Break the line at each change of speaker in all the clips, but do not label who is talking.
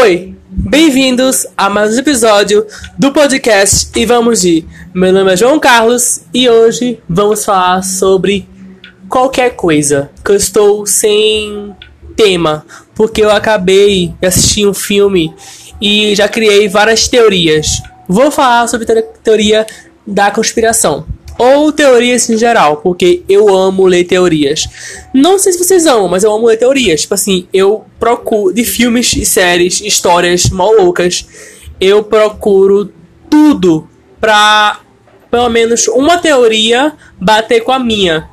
Oi, bem-vindos a mais um episódio do podcast E Vamos de. Meu nome é João Carlos e hoje vamos falar sobre qualquer coisa. Que eu estou sem tema, porque eu acabei de assistir um filme e já criei várias teorias. Vou falar sobre a teoria da conspiração ou teorias em geral, porque eu amo ler teorias. Não sei se vocês amam, mas eu amo ler teorias. Tipo assim, eu procuro de filmes e séries, histórias malucas, eu procuro tudo pra pelo menos uma teoria bater com a minha.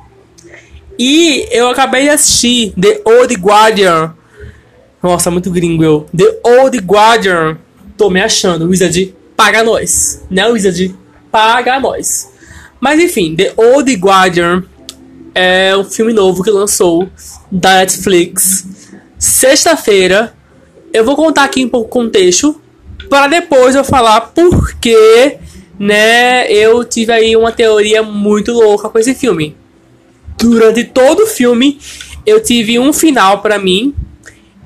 E eu acabei de assistir The Old Guardian. Nossa, muito gringo eu. The Old Guardian. Tô me achando. Wizard, paga nós. Né, Wizard? Paga nós. Mas enfim, The Old Guardian é um filme novo que lançou da Netflix sexta-feira. Eu vou contar aqui um pouco o contexto para depois eu falar porque, né, eu tive aí uma teoria muito louca com esse filme. Durante todo o filme, eu tive um final para mim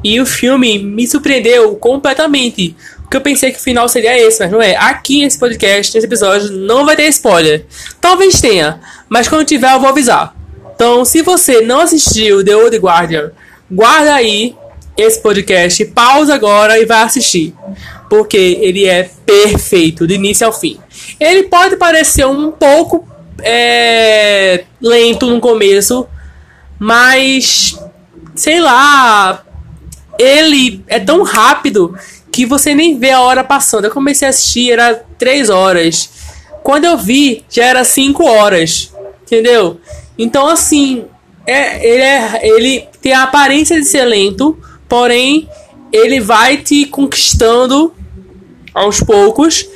e o filme me surpreendeu completamente. Porque eu pensei que o final seria esse, mas não é. Aqui nesse podcast, nesse episódio, não vai ter spoiler. Talvez tenha, mas quando tiver eu vou avisar. Então, se você não assistiu The Old Guardian, guarda aí esse podcast, pausa agora e vai assistir. Porque ele é perfeito, do início ao fim. Ele pode parecer um pouco é, lento no começo, mas sei lá, ele é tão rápido que você nem vê a hora passando. Eu comecei a assistir, era 3 horas. Quando eu vi, já era 5 horas. Entendeu? Então, assim, é, ele, é, ele tem a aparência de ser lento, porém, ele vai te conquistando aos poucos.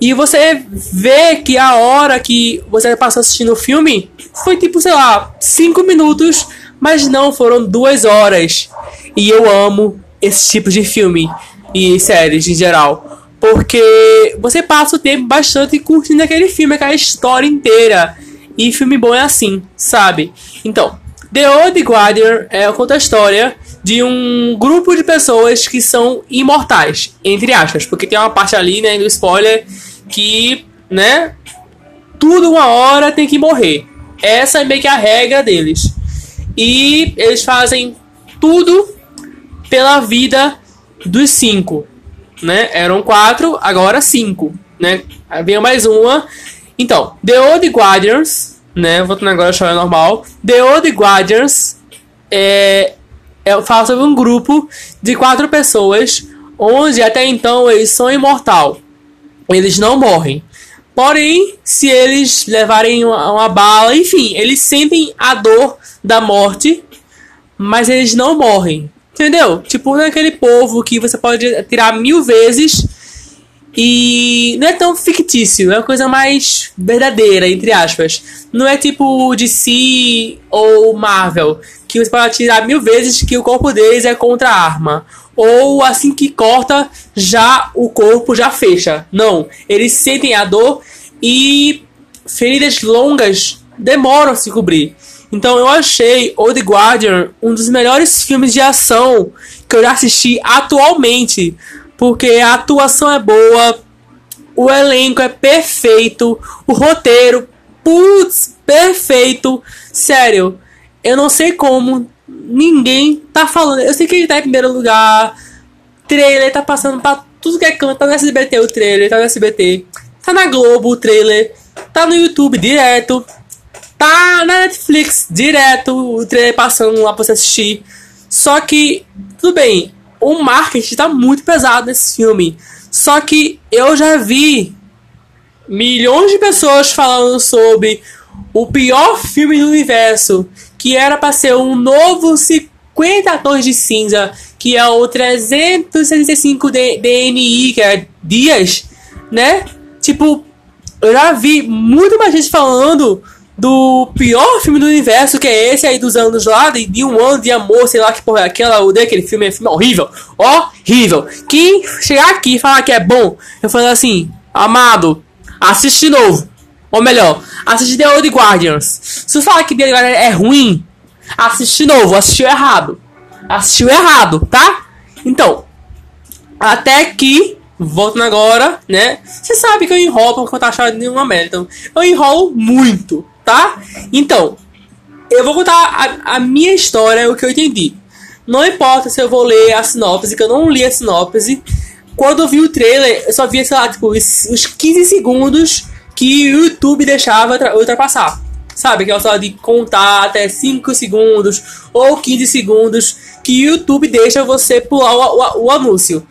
E você vê que a hora que você passou assistindo o filme foi tipo, sei lá, 5 minutos, mas não, foram 2 horas. E eu amo esse tipo de filme e séries em geral. Porque você passa o tempo bastante curtindo aquele filme, aquela história inteira. E filme bom é assim, sabe? Então, The Old Guardian é, conta a história de um grupo de pessoas que são imortais, entre aspas. Porque tem uma parte ali, né, do spoiler, que, né, tudo uma hora tem que morrer. Essa é meio que a regra deles. E eles fazem tudo pela vida dos cinco, né? Eram quatro, agora cinco, né? Havia mais uma. Então, The Old Guardians, né? Voltando agora a história normal. The Old Guardians é, é, fala sobre um grupo de quatro pessoas, onde até então eles são imortal. Eles não morrem. Porém, se eles levarem uma, uma bala, enfim, eles sentem a dor da morte, mas eles não morrem. Entendeu? Tipo, não é aquele povo que você pode tirar mil vezes e não é tão fictício, é uma coisa mais verdadeira, entre aspas. Não é tipo DC ou Marvel, que você pode tirar mil vezes que o corpo deles é contra a arma. Ou assim que corta, já o corpo já fecha. Não, eles sentem a dor e feridas longas demoram a se cobrir. Então eu achei Old Guardian um dos melhores filmes de ação que eu já assisti atualmente. Porque a atuação é boa, o elenco é perfeito, o roteiro, putz, perfeito. Sério, eu não sei como ninguém tá falando. Eu sei que ele tá em primeiro lugar. Trailer tá passando pra tudo que é canto. Tá no SBT o trailer, tá no SBT. Tá na Globo o trailer. Tá no YouTube direto. Tá na Netflix direto, o trailer passando lá pra você assistir. Só que, tudo bem, o marketing tá muito pesado nesse filme. Só que eu já vi milhões de pessoas falando sobre o pior filme do universo, que era para ser um novo 50 tons de cinza, que é o 365 DNI, que é dias, né? Tipo, eu já vi muito mais gente falando do pior filme do universo, que é esse aí dos anos lá, de, de um ano de amor, sei lá que porra é aquela, o daquele filme, é filme horrível, horrível. Quem chegar aqui e falar que é bom, eu falo assim, amado, assiste de novo. Ou melhor, assiste The Old Guardians. Se você falar que The Old Guardians é ruim, assiste de novo, assistiu errado. Assistiu errado, tá? Então, Até que, voltando agora, né? Você sabe que eu enrolo pra contar a história de uma merda. Então, eu enrolo muito, tá? Então, eu vou contar a, a minha história, o que eu entendi. Não importa se eu vou ler a sinopse, que eu não li a sinopse. Quando eu vi o trailer, eu só via, sei lá, tipo, os, os 15 segundos que o YouTube deixava ultrapassar. Sabe? Que é só de contar até 5 segundos ou 15 segundos que o YouTube deixa você pular o, o, o anúncio.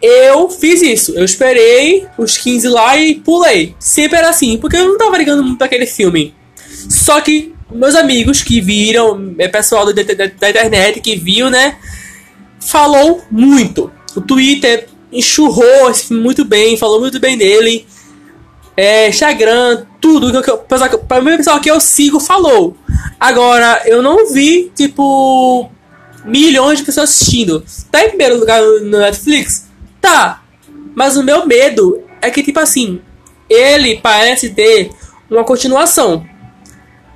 Eu fiz isso. Eu esperei os 15 lá e pulei. Sempre era assim, porque eu não tava ligando muito pra aquele filme. Só que meus amigos que viram, é pessoal da, da, da internet que viu, né? Falou muito. O Twitter enxurrou esse filme muito bem, falou muito bem dele. É, Instagram, tudo que eu, para pessoal que eu sigo falou. Agora, eu não vi, tipo, milhões de pessoas assistindo. Tá em primeiro lugar no Netflix? Tá. Mas o meu medo é que, tipo assim, ele parece ter uma continuação.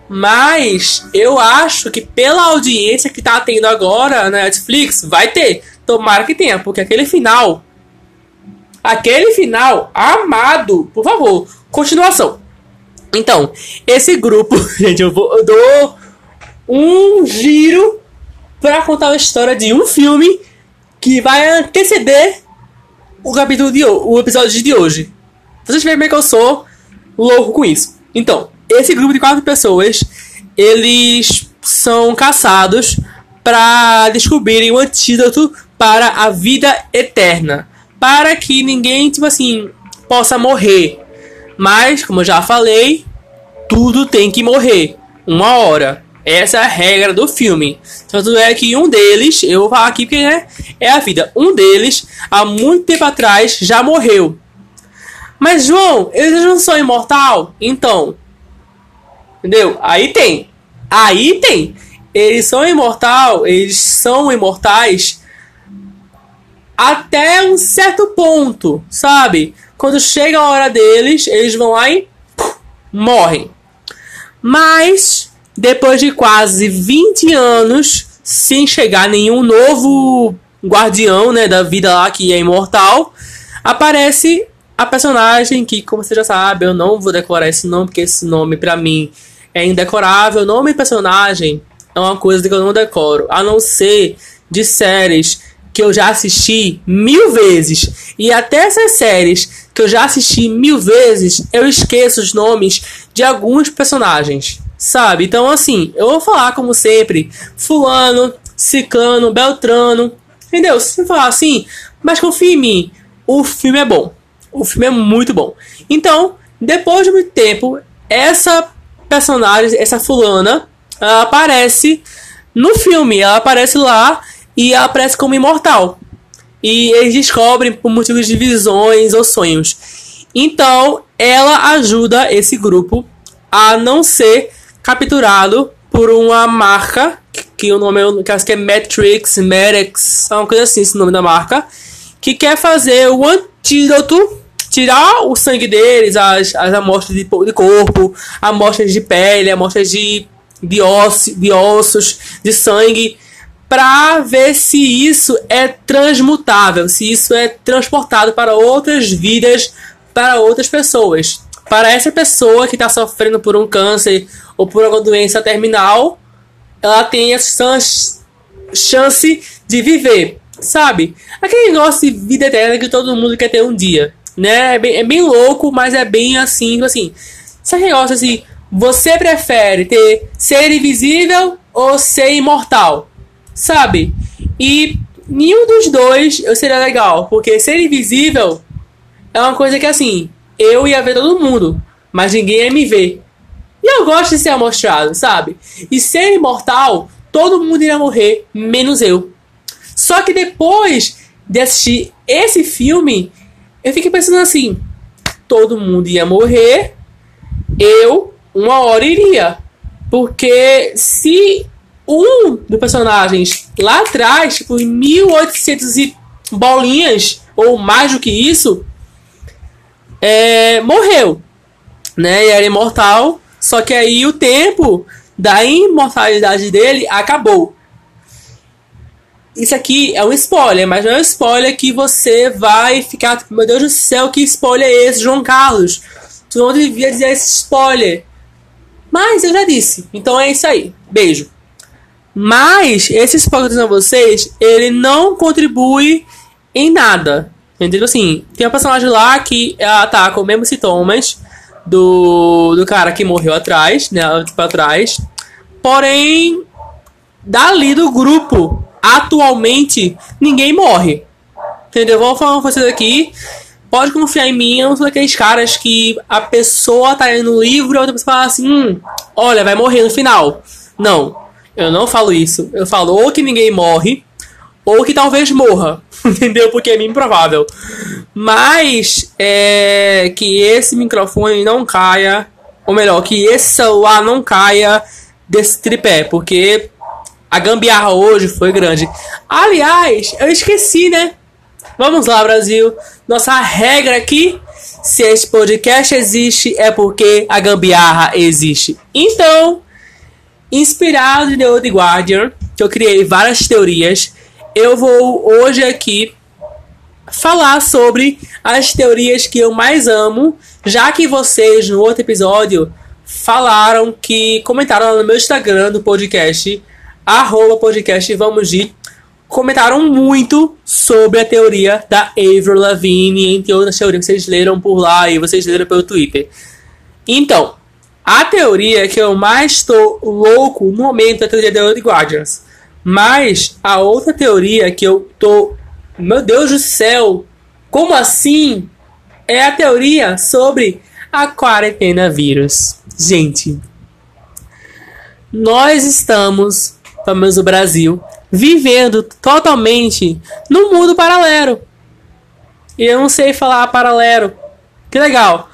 Mas eu acho que pela audiência que tá tendo agora na Netflix, vai ter. Tomara que tenha, porque aquele final. Aquele final amado, por favor, continuação. Então, esse grupo, gente, eu, vou, eu dou um giro para contar a história de um filme que vai anteceder o capítulo de o episódio de hoje. Vocês veem como é que eu sou louco com isso. Então, esse grupo de quatro pessoas, eles são caçados para descobrirem o antídoto para a vida eterna, para que ninguém, tipo assim, possa morrer. Mas, como eu já falei, tudo tem que morrer uma hora. Essa é a regra do filme. Tanto é que um deles, eu vou falar aqui porque é, é a vida. Um deles, há muito tempo atrás, já morreu. Mas João, eles não são imortal? Então, Entendeu? Aí tem. Aí tem. Eles são imortal, eles são imortais até um certo ponto, sabe? Quando chega a hora deles, eles vão lá e puf, morrem. Mas depois de quase 20 anos sem chegar nenhum novo guardião, né, da vida lá que é imortal, aparece a personagem que, como você já sabe, eu não vou decorar esse nome porque esse nome para mim é indecorável. Nome e personagem é uma coisa que eu não decoro. A não ser de séries que eu já assisti mil vezes. E até essas séries que eu já assisti mil vezes, eu esqueço os nomes de alguns personagens. Sabe? Então, assim, eu vou falar como sempre: Fulano, Ciclano, Beltrano. Entendeu? Se falar assim, mas confia em mim, o filme é bom. O filme é muito bom. Então, depois de muito tempo, essa personagem, essa fulana, ela aparece no filme. Ela aparece lá e ela aparece como imortal. E eles descobrem por motivos de visões ou sonhos. Então, ela ajuda esse grupo a não ser capturado por uma marca que o nome é, que acho que é Matrix, Matrix, uma coisa assim, esse nome da marca, que quer fazer o antídoto tirar o sangue deles, as, as amostras de, de corpo, amostras de pele, amostras de, de, osso, de ossos, de sangue, para ver se isso é transmutável, se isso é transportado para outras vidas, para outras pessoas. Para essa pessoa que está sofrendo por um câncer ou por alguma doença terminal, ela tem essa chance de viver, sabe? Aquele negócio de vida eterna que todo mundo quer ter um dia né? É bem, é bem louco, mas é bem assim, assim. Sabe negócio assim? Você prefere ter ser invisível ou ser imortal? Sabe? E nenhum dos dois eu seria legal, porque ser invisível é uma coisa que assim, eu ia ver todo mundo, mas ninguém ia me ver. Eu gosto de ser amostrado, sabe? E ser imortal, todo mundo iria morrer, menos eu. Só que depois de assistir esse filme, eu fiquei pensando assim: todo mundo ia morrer, eu, uma hora iria. Porque se um dos personagens lá atrás, tipo, em 1800 e bolinhas, ou mais do que isso, é, morreu. Né? E era imortal. Só que aí o tempo da imortalidade dele acabou. isso aqui é um spoiler, mas não é um spoiler que você vai ficar, meu Deus do céu, que spoiler é esse, João Carlos? Tu não devia dizer esse spoiler. Mas eu já disse, então é isso aí. Beijo. Mas esse spoiler que eu tô dizendo a vocês, ele não contribui em nada. Entendeu? Assim, tem uma personagem lá que ela tá com os mesmos sintomas do, do cara que morreu atrás, né? Tipo, atrás. Porém, dali do grupo, atualmente, ninguém morre. Entendeu? Vamos falar uma coisa aqui. Pode confiar em mim, eu não sou daqueles caras que a pessoa tá indo no livro e a outra pessoa fala assim: hum, olha, vai morrer no final. Não, eu não falo isso. Eu falo ou que ninguém morre, ou que talvez morra. Entendeu? Porque é bem improvável. Mas é que esse microfone não caia, ou melhor, que esse celular não caia desse tripé, porque a gambiarra hoje foi grande. Aliás, eu esqueci, né? Vamos lá, Brasil. Nossa regra aqui: se esse podcast existe, é porque a gambiarra existe. Então, inspirado em The Old Guardian, que eu criei várias teorias, eu vou hoje aqui falar sobre as teorias que eu mais amo, já que vocês no outro episódio falaram que comentaram no meu Instagram do podcast, arroba podcast Vamos de comentaram muito sobre a teoria da Avril Lavigne, entre outras teorias que vocês leram por lá e vocês leram pelo Twitter. Então, a teoria que eu mais estou louco no momento é a teoria da The Guardians. Mas a outra teoria que eu tô. Meu Deus do céu! Como assim? É a teoria sobre a quarentena vírus. Gente, nós estamos, pelo menos no Brasil, vivendo totalmente num mundo paralelo. E eu não sei falar paralelo. Que legal.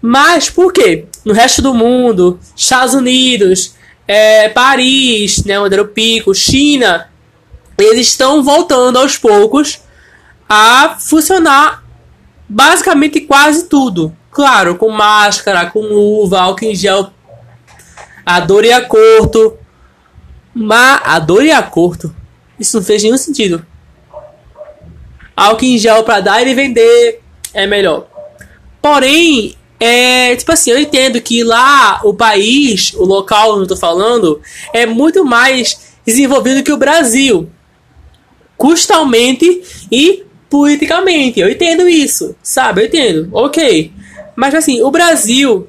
Mas por quê? No resto do mundo, Estados Unidos, é, Paris, né, onde era o pico, China, eles estão voltando aos poucos a funcionar basicamente quase tudo. Claro, com máscara, com luva, álcool em gel, a dor e a corto. Mas a dor e a corto, isso não fez nenhum sentido. Álcool em gel para dar e vender é melhor. Porém, é, tipo assim, eu entendo que lá o país, o local onde eu tô falando, é muito mais desenvolvido que o Brasil. Custalmente e politicamente. Eu entendo isso, sabe? Eu entendo. Ok. Mas assim, o Brasil,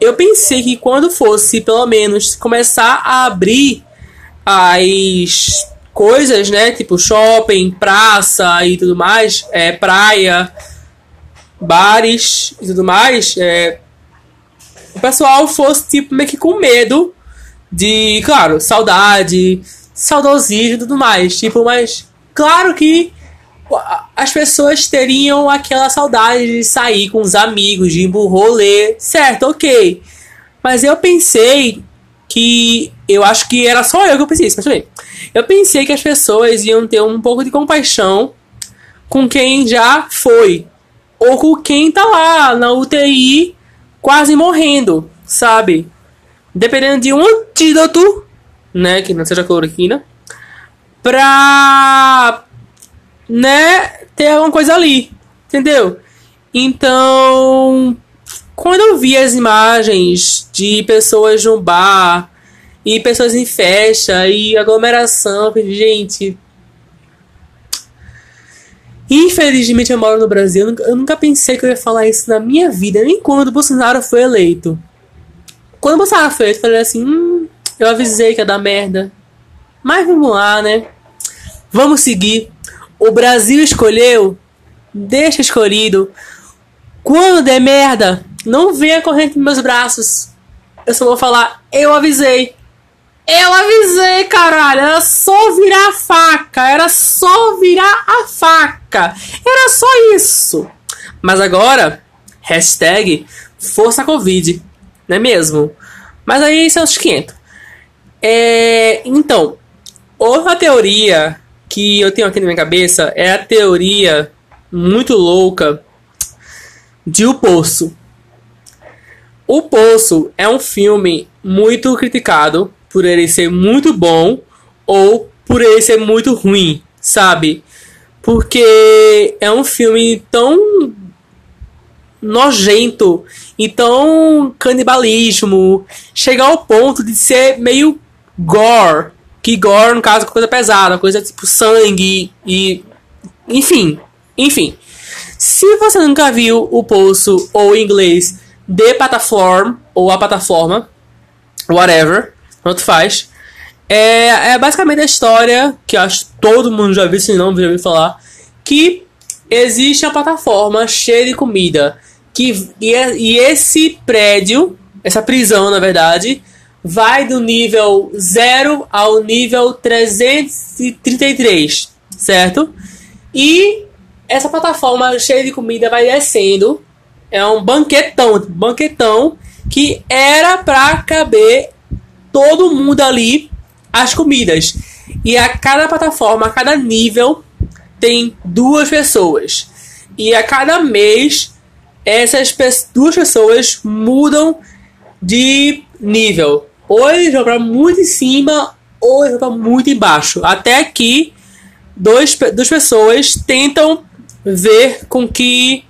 eu pensei que quando fosse, pelo menos, começar a abrir as coisas, né? Tipo shopping, praça e tudo mais, é, praia bares e tudo mais, é, o pessoal fosse tipo meio que com medo de, claro, saudade, saudosismo e tudo mais. Tipo, mas claro que as pessoas teriam aquela saudade de sair com os amigos, de ir pro rolê, certo, ok. Mas eu pensei que. Eu acho que era só eu que eu pensei isso, mas. Eu pensei que as pessoas iam ter um pouco de compaixão com quem já foi ou com quem tá lá na UTI quase morrendo, sabe? Dependendo de um antídoto, né, que não seja cloroquina, pra, né, ter alguma coisa ali, entendeu? Então, quando eu vi as imagens de pessoas no bar e pessoas em festa e aglomeração, gente, Infelizmente eu moro no Brasil, eu nunca, pensei que eu ia falar isso na minha vida, nem quando o Bolsonaro foi eleito. Quando o Bolsonaro foi eleito, eu falei assim: hum, eu avisei que ia dar merda. Mas vamos lá, né? Vamos seguir. O Brasil escolheu, deixa escolhido. Quando der merda, não venha correndo nos meus braços. Eu só vou falar: eu avisei. Eu avisei, caralho. Era só virar a faca. Era só virar a faca. Era só isso. Mas agora, hashtag Força Covid. Não é mesmo? Mas aí são os 500. É, então, outra teoria que eu tenho aqui na minha cabeça é a teoria muito louca de O Poço. O Poço é um filme muito criticado por ele ser muito bom ou por ele ser muito ruim. sabe? Porque é um filme tão nojento, então canibalismo, chegar ao ponto de ser meio gore, que gore no caso é coisa pesada, coisa tipo sangue e enfim, enfim. Se você nunca viu o Poço ou em inglês The Platform ou a plataforma, whatever, tanto faz. É, é basicamente a história que acho todo mundo já viu, se não já ouviu falar, que existe uma plataforma cheia de comida que e, é, e esse prédio, essa prisão na verdade, vai do nível 0 ao nível 333, certo? E essa plataforma cheia de comida vai descendo. É um banquetão, banquetão que era para caber todo mundo ali as comidas. E a cada plataforma, a cada nível tem duas pessoas. E a cada mês essas duas pessoas mudam de nível. Ou vão muito em cima, ou vão para muito embaixo. Até que dois, duas pessoas tentam ver com que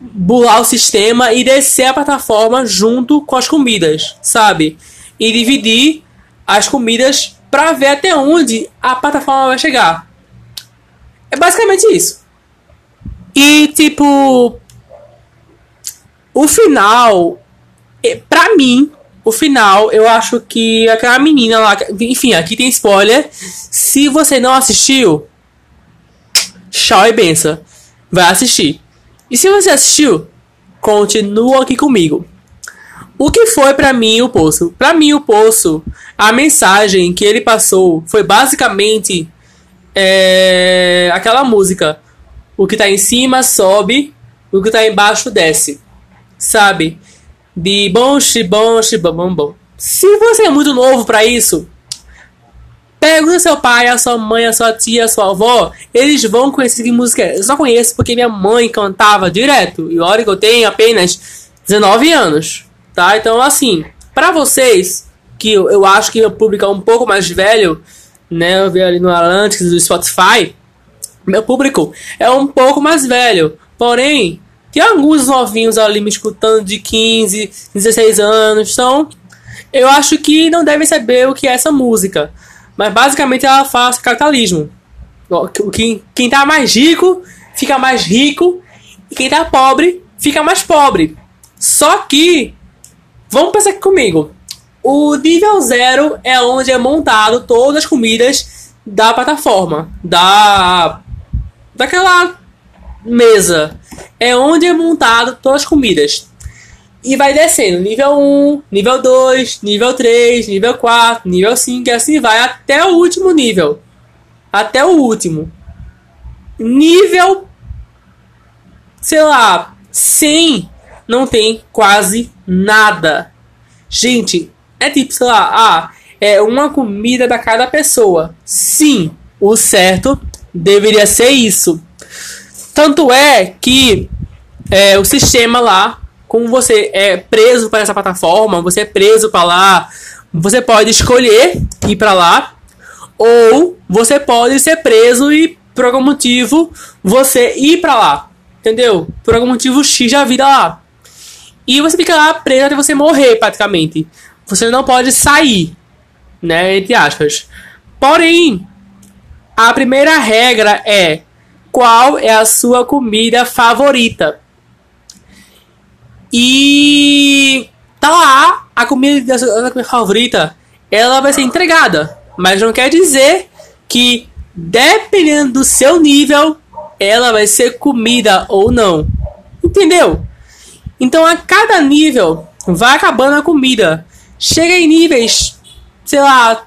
bular o sistema e descer a plataforma junto com as comidas, sabe? E dividir as comidas para ver até onde a plataforma vai chegar. É basicamente isso. E tipo, o final, pra mim, o final, eu acho que aquela menina lá. Enfim, aqui tem spoiler. Se você não assistiu, tchau e benção. Vai assistir. E se você assistiu, continua aqui comigo. O que foi para mim o poço? Para mim o poço, a mensagem que ele passou foi basicamente é, aquela música. O que tá em cima sobe, o que tá embaixo desce sabe? De bom, bom, bom, bom. Se você é muito novo para isso, pergunta seu pai, a sua mãe, a sua tia, a sua avó, eles vão conhecer que música é. Eu só conheço porque minha mãe cantava direto. E olha que eu tenho apenas 19 anos, tá? Então, assim, para vocês, que eu, eu acho que o público é um pouco mais velho, né? Eu vi ali no Atlantis do Spotify, meu público é um pouco mais velho. Porém, tem alguns novinhos ali me escutando de 15, 16 anos. Então, eu acho que não devem saber o que é essa música. Mas basicamente ela faz capitalismo. Quem, quem tá mais rico fica mais rico. E quem tá pobre fica mais pobre. Só que, vamos pensar aqui comigo. O nível zero é onde é montado todas as comidas da plataforma. Da. Daquela mesa é onde é montado todas as comidas. E vai descendo, nível 1, nível 2, nível 3, nível 4, nível 5, e assim vai até o último nível. Até o último. Nível, sei lá, 100 não tem quase nada. Gente, é tipo, sei lá, ah, é uma comida para cada pessoa. Sim, o certo deveria ser isso. Tanto é que é, o sistema lá, como você é preso para essa plataforma, você é preso para lá, você pode escolher ir para lá, ou você pode ser preso e por algum motivo você ir para lá, entendeu? Por algum motivo X da vida lá. E você fica lá preso até você morrer, praticamente. Você não pode sair, né? Entre aspas. Porém, a primeira regra é qual é a sua comida favorita. E tá lá a comida da comida favorita, ela vai ser entregada, mas não quer dizer que dependendo do seu nível, ela vai ser comida ou não. Entendeu? Então a cada nível vai acabando a comida. Chega em níveis, sei lá,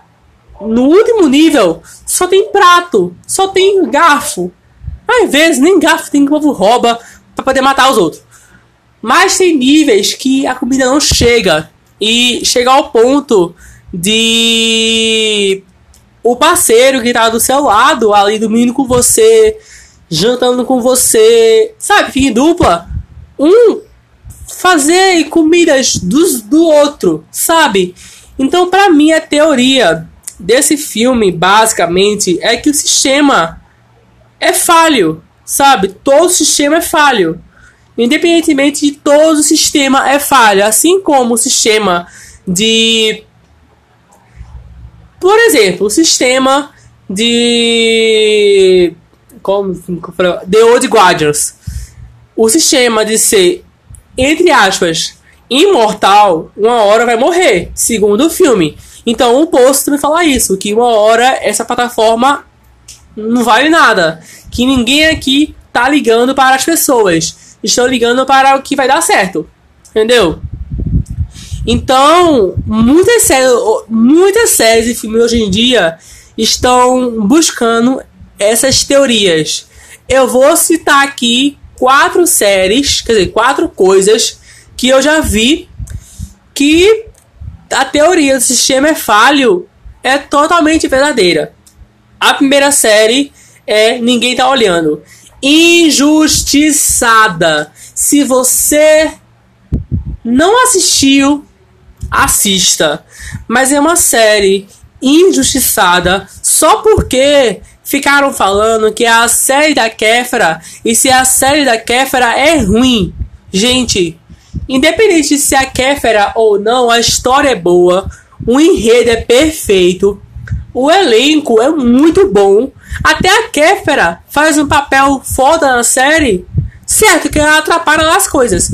no último nível só tem prato, só tem garfo, às vezes nem garfo tem que o povo rouba para poder matar os outros. Mas tem níveis que a comida não chega. E chega ao ponto de o parceiro que tá do seu lado, ali dormindo com você, jantando com você, sabe, fica em dupla. Um fazer comidas dos, do outro, sabe? Então, para mim, a teoria desse filme, basicamente, é que o sistema é falho, sabe? Todo sistema é falho. Independentemente de todo o sistema é falho, assim como o sistema de por exemplo, o sistema de como The Old Guardians. O sistema de ser entre aspas imortal, uma hora vai morrer, segundo o filme. Então o post também fala isso, que uma hora essa plataforma não vale nada, que ninguém aqui tá ligando para as pessoas, estão ligando para o que vai dar certo, entendeu? Então muitas séries, muitas séries e filmes hoje em dia estão buscando essas teorias. Eu vou citar aqui quatro séries, quer dizer, quatro coisas que eu já vi que a teoria do sistema é falho é totalmente verdadeira. A primeira série é Ninguém Tá Olhando. Injustiçada. Se você não assistiu, assista. Mas é uma série injustiçada só porque ficaram falando que é a série da Kéfera e se a série da Kéfera é ruim. Gente, Independente de se a Kéfera ou não, a história é boa, o enredo é perfeito, o elenco é muito bom. Até a Kéfera faz um papel foda na série. Certo que ela atrapalha as coisas,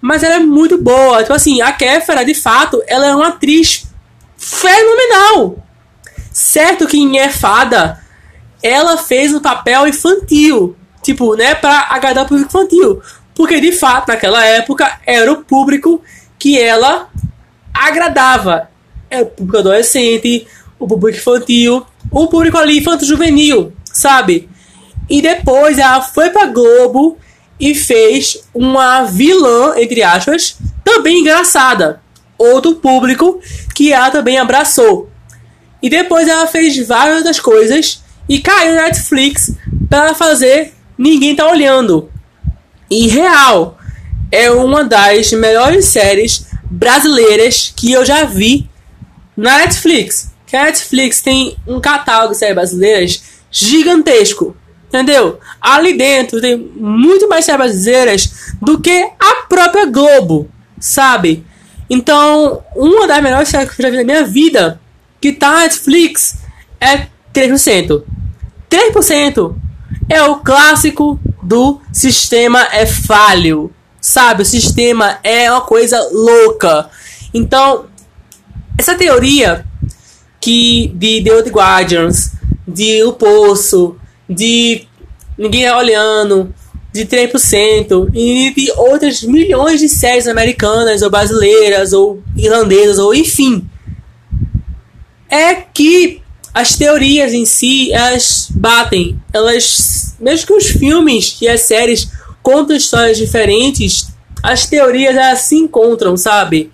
mas ela é muito boa. Tipo assim, a Kéfera, de fato, ela é uma atriz fenomenal. Certo que em É Fada, ela fez um papel infantil. Tipo, né, pra agradar o público infantil. Porque de fato, naquela época, era o público que ela agradava. Era o público adolescente, o público infantil, o público ali infanto-juvenil, sabe? E depois ela foi pra Globo e fez uma vilã, entre aspas, também engraçada. Outro público que ela também abraçou. E depois ela fez várias outras coisas e caiu na Netflix para fazer Ninguém Tá Olhando. E Real é uma das melhores séries brasileiras que eu já vi na Netflix. Que a Netflix tem um catálogo de séries brasileiras gigantesco. Entendeu? Ali dentro tem muito mais séries brasileiras do que a própria Globo, sabe? Então, uma das melhores séries que eu já vi na minha vida, que tá na Netflix, é 3%. 3% é o clássico do sistema é falho, sabe? O sistema é uma coisa louca. Então, essa teoria que de The Old Guardians, de O Poço, de Ninguém é Olhando, de 3% e de outras milhões de séries americanas ou brasileiras ou irlandesas ou enfim, é que as teorias em si, elas batem. Elas, mesmo que os filmes e as séries contam histórias diferentes, as teorias elas se encontram, sabe?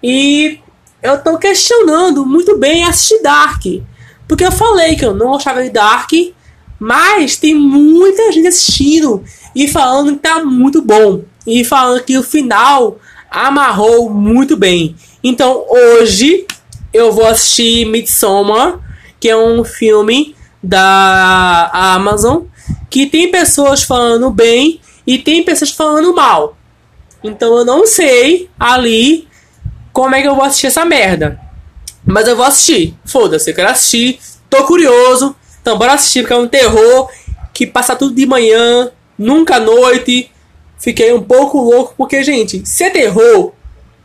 E eu tô questionando muito bem assistir Dark. Porque eu falei que eu não gostava de Dark, mas tem muita gente assistindo e falando que tá muito bom. E falando que o final amarrou muito bem. Então hoje eu vou assistir Midsommar que é um filme da Amazon que tem pessoas falando bem e tem pessoas falando mal. Então eu não sei ali como é que eu vou assistir essa merda. Mas eu vou assistir. Foda-se, eu quero assistir. Tô curioso. Então bora assistir, porque é um terror que passa tudo de manhã, nunca à noite. Fiquei um pouco louco, porque, gente, se é terror,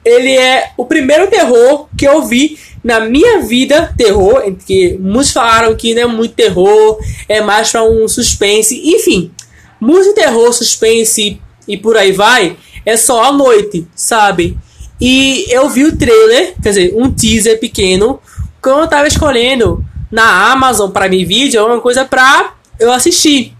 ele é o primeiro terror que eu vi na minha vida, terror, que muitos falaram que não é muito terror, é mais para um suspense, enfim, muito terror, suspense e por aí vai, é só à noite, sabe? E eu vi o trailer, quer dizer, um teaser pequeno, quando eu tava escolhendo na Amazon para mim vídeo, uma coisa pra eu assistir.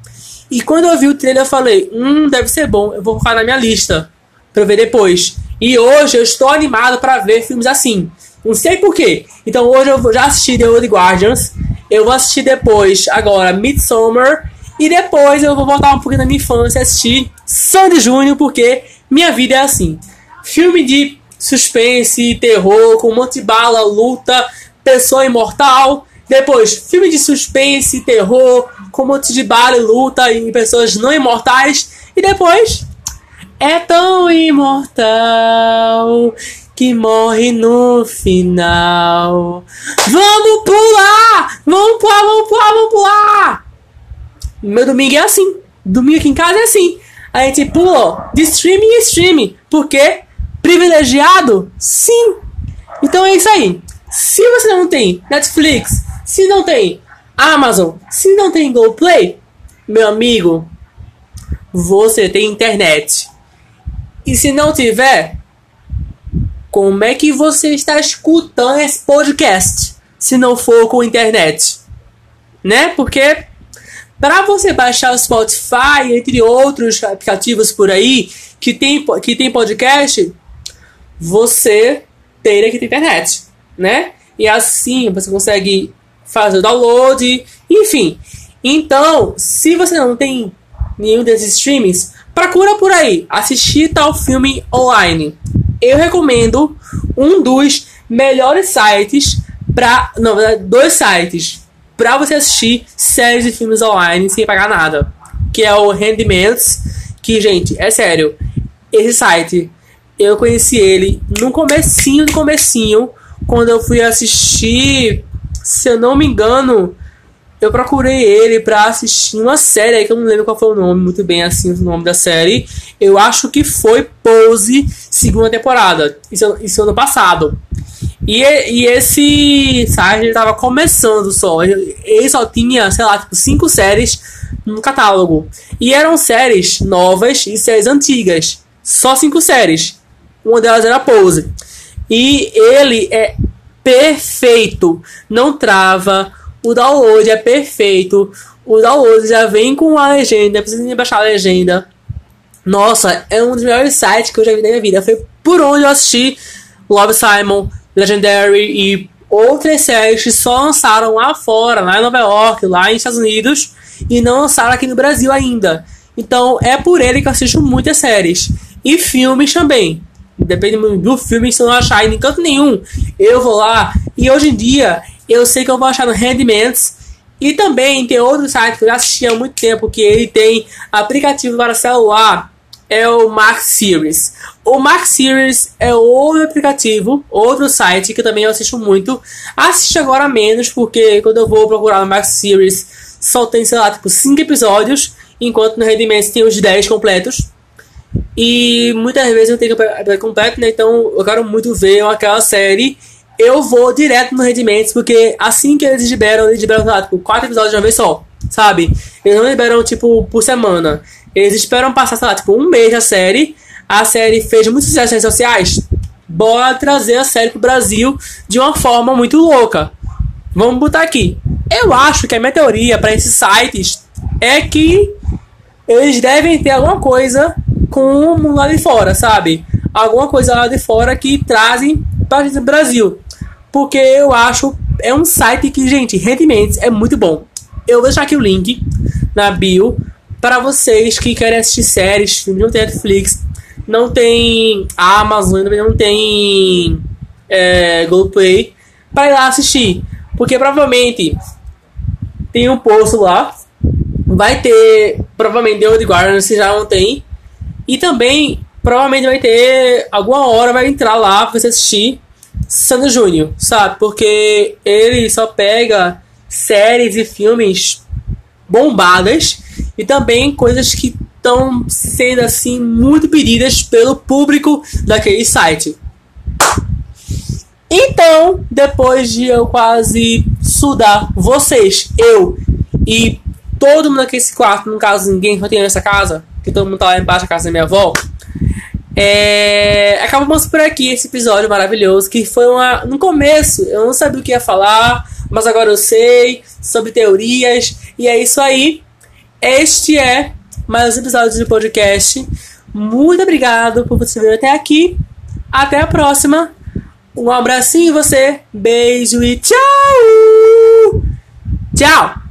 E quando eu vi o trailer, eu falei: Hum, deve ser bom, eu vou colocar na minha lista pra eu ver depois. E hoje eu estou animado para ver filmes assim. Não sei porquê. Então hoje eu já assisti The Old Guardians. Eu vou assistir depois, agora, Midsommar. E depois eu vou voltar um pouquinho na minha infância e assistir Sandy Júnior, porque minha vida é assim. Filme de suspense, terror, com um monte de bala, luta, Pessoa Imortal. Depois, filme de suspense, terror, com monte de bala e luta e pessoas não imortais. E depois, é tão imortal que morre no final. Vamos pular! Vamos pular, vamos pular, vamos pular! Meu domingo é assim. Domingo aqui em casa é assim. A gente pula de streaming em streaming. Por quê? Privilegiado? Sim. Então é isso aí. Se você não tem Netflix, se não tem Amazon, se não tem GoPlay, meu amigo, você tem internet. E se não tiver, como é que você está escutando esse podcast se não for com internet? Né? Porque para você baixar o Spotify, entre outros aplicativos por aí que tem, que tem podcast, você teria que ter internet, né? E assim você consegue fazer o download, enfim. Então, se você não tem nenhum desses streamings, procura por aí, assistir tal filme online. Eu recomendo um dos melhores sites para, não, dois sites para você assistir séries e filmes online sem pagar nada, que é o Handmaids, que gente, é sério, esse site eu conheci ele no comecinho, no comecinho, quando eu fui assistir, se eu não me engano, eu procurei ele para assistir uma série que eu não lembro qual foi o nome muito bem assim o nome da série. Eu acho que foi Pose segunda temporada. Isso, isso ano passado. E, e esse site tava começando só. Ele só tinha, sei lá, tipo, cinco séries no catálogo. E eram séries novas e séries antigas. Só cinco séries. Uma delas era Pose. E ele é perfeito. Não trava. O download é perfeito. O download já vem com a legenda. Precisa baixar a legenda. Nossa, é um dos melhores sites que eu já vi na minha vida. Foi por onde eu assisti Love Simon, Legendary e outras séries que só lançaram lá fora, lá em Nova York, lá nos Estados Unidos, e não lançaram aqui no Brasil ainda. Então é por ele que eu assisto muitas séries. E filmes também. Depende do filme, se eu não achar em canto nenhum, eu vou lá. E hoje em dia, eu sei que eu vou achar no Handmans. E também tem outro site que eu já assisti há muito tempo, que ele tem aplicativo para celular é o Max Series. O Max Series é outro aplicativo, outro site que também eu assisto muito. Assisto agora menos, porque quando eu vou procurar no Max Series só tem, sei lá, tipo 5 episódios, enquanto no Rediments tem os 10 completos. E muitas vezes eu tenho que completo, né? Então eu quero muito ver aquela série. Eu vou direto no Rediments, porque assim que eles liberam, eles liberam, lá, tipo, 4 episódios de uma vez só, sabe? Eles não liberam, tipo, por semana. Eles esperam passar, sei lá, tipo, um mês a série. A série fez muito sucesso nas redes sociais. Bora trazer a série pro Brasil de uma forma muito louca. Vamos botar aqui. Eu acho que a minha teoria para esses sites é que eles devem ter alguma coisa com mundo lá de fora, sabe? Alguma coisa lá de fora que trazem para o Brasil. Porque eu acho é um site que, gente, rendimentos é muito bom. Eu vou deixar aqui o link na bio para vocês que querem assistir séries, filmes, não tem Netflix, não tem Amazon, não tem é, GoPlay, para ir lá assistir. Porque provavelmente tem um post lá, vai ter, provavelmente The Old Guardian, se já não tem, e também provavelmente vai ter, alguma hora vai entrar lá para você assistir Sandro Júnior, sabe? Porque ele só pega séries e filmes bombadas e também coisas que estão sendo assim muito pedidas pelo público daquele site. Então, depois de eu quase sudar vocês, eu e todo mundo nesse quarto, no caso ninguém que tem nessa casa, que todo mundo tá lá embaixo da casa da minha avó, é... acabamos por aqui esse episódio maravilhoso que foi uma no começo eu não sabia o que ia falar mas agora eu sei sobre teorias e é isso aí este é mais um episódio do podcast. Muito obrigado por você vir até aqui. Até a próxima. Um abracinho em você. Beijo e tchau! Tchau!